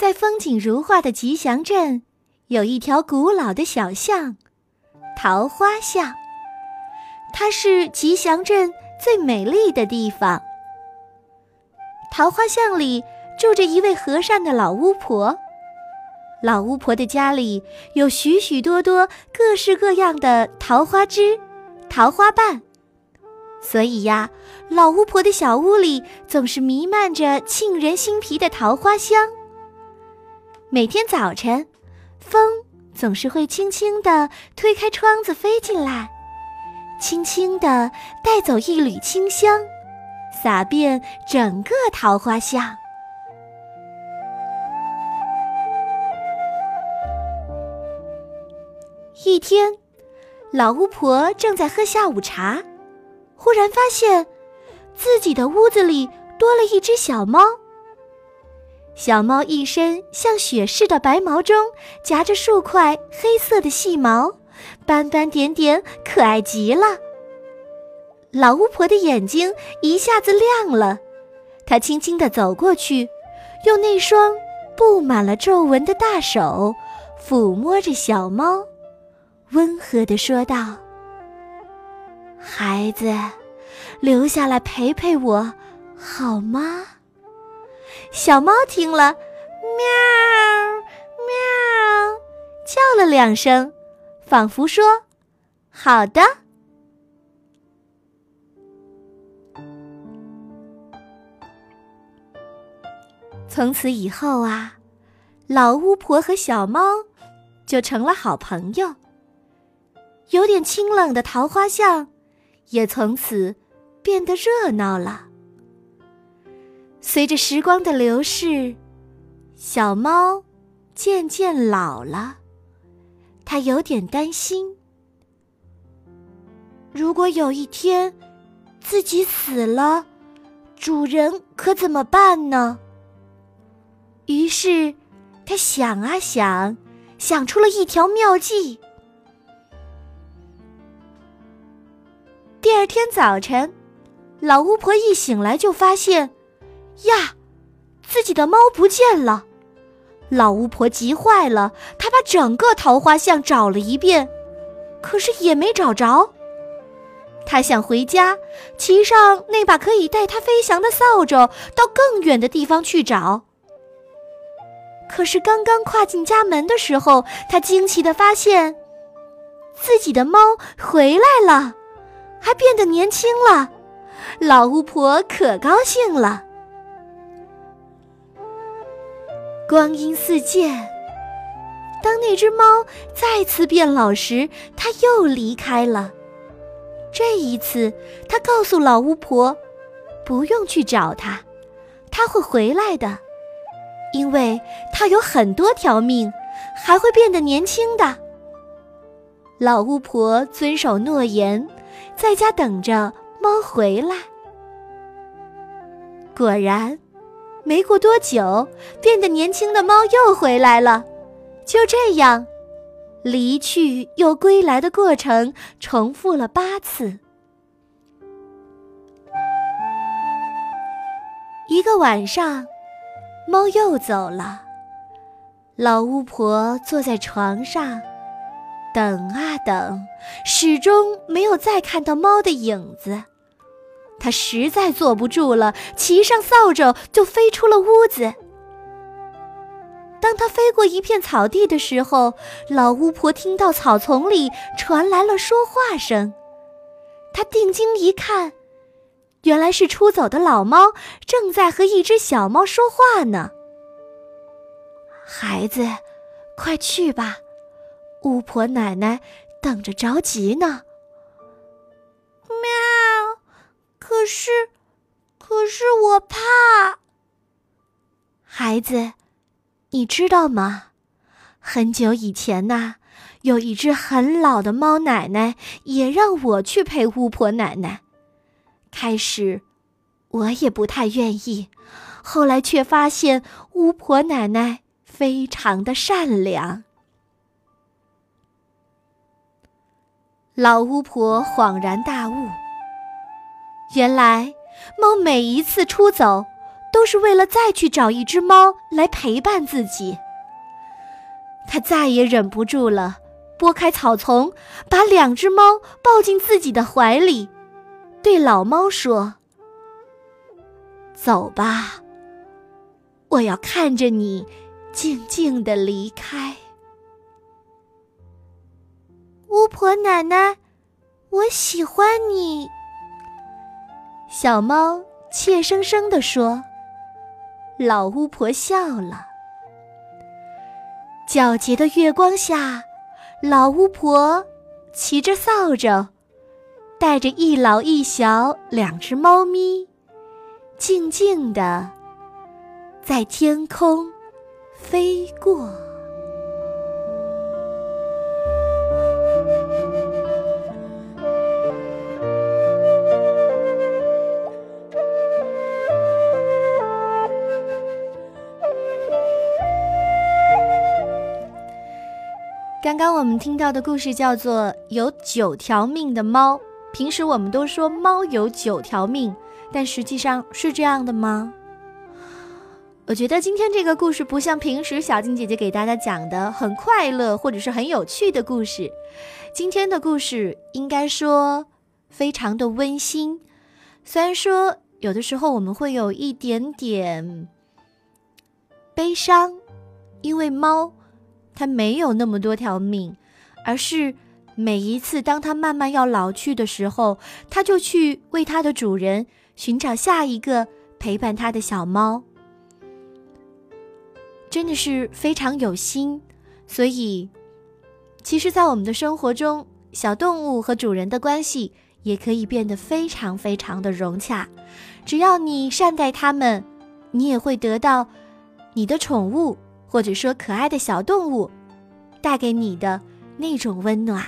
在风景如画的吉祥镇，有一条古老的小巷——桃花巷。它是吉祥镇最美丽的地方。桃花巷里住着一位和善的老巫婆。老巫婆的家里有许许多多各式各样的桃花枝、桃花瓣，所以呀，老巫婆的小屋里总是弥漫着沁人心脾的桃花香。每天早晨，风总是会轻轻地推开窗子飞进来，轻轻地带走一缕清香，洒遍整个桃花巷。一天，老巫婆正在喝下午茶，忽然发现自己的屋子里多了一只小猫。小猫一身像雪似的白毛，中夹着数块黑色的细毛，斑斑点点，可爱极了。老巫婆的眼睛一下子亮了，她轻轻地走过去，用那双布满了皱纹的大手抚摸着小猫。温和地说道：“孩子，留下来陪陪我，好吗？”小猫听了，喵喵，叫了两声，仿佛说：“好的。”从此以后啊，老巫婆和小猫就成了好朋友。有点清冷的桃花巷，也从此变得热闹了。随着时光的流逝，小猫渐渐老了，它有点担心：如果有一天自己死了，主人可怎么办呢？于是，他想啊想，想出了一条妙计。第二天早晨，老巫婆一醒来就发现，呀，自己的猫不见了。老巫婆急坏了，她把整个桃花巷找了一遍，可是也没找着。她想回家，骑上那把可以带她飞翔的扫帚，到更远的地方去找。可是刚刚跨进家门的时候，她惊奇的发现，自己的猫回来了。还变得年轻了，老巫婆可高兴了。光阴似箭，当那只猫再次变老时，它又离开了。这一次，它告诉老巫婆，不用去找它，它会回来的，因为它有很多条命，还会变得年轻的。老巫婆遵守诺言。在家等着猫回来。果然，没过多久，变得年轻的猫又回来了。就这样，离去又归来的过程重复了八次。一个晚上，猫又走了。老巫婆坐在床上。等啊等，始终没有再看到猫的影子。他实在坐不住了，骑上扫帚就飞出了屋子。当他飞过一片草地的时候，老巫婆听到草丛里传来了说话声。她定睛一看，原来是出走的老猫正在和一只小猫说话呢。孩子，快去吧。巫婆奶奶等着着急呢。可是，可是我怕。孩子，你知道吗？很久以前呐，有一只很老的猫奶奶也让我去陪巫婆奶奶。开始，我也不太愿意，后来却发现巫婆奶奶非常的善良。老巫婆恍然大悟，原来猫每一次出走，都是为了再去找一只猫来陪伴自己。他再也忍不住了，拨开草丛，把两只猫抱进自己的怀里，对老猫说：“走吧，我要看着你静静的离开。”巫婆奶奶，我喜欢你。小猫怯生生地说。老巫婆笑了。皎洁的月光下，老巫婆骑着扫帚，带着一老一小两只猫咪，静静地在天空飞过。刚刚我们听到的故事叫做《有九条命的猫》。平时我们都说猫有九条命，但实际上是这样的吗？我觉得今天这个故事不像平时小静姐姐给大家讲的很快乐或者是很有趣的故事。今天的故事应该说非常的温馨，虽然说有的时候我们会有一点点悲伤，因为猫。它没有那么多条命，而是每一次当它慢慢要老去的时候，它就去为它的主人寻找下一个陪伴它的小猫，真的是非常有心。所以，其实，在我们的生活中，小动物和主人的关系也可以变得非常非常的融洽。只要你善待它们，你也会得到你的宠物。或者说，可爱的小动物带给你的那种温暖。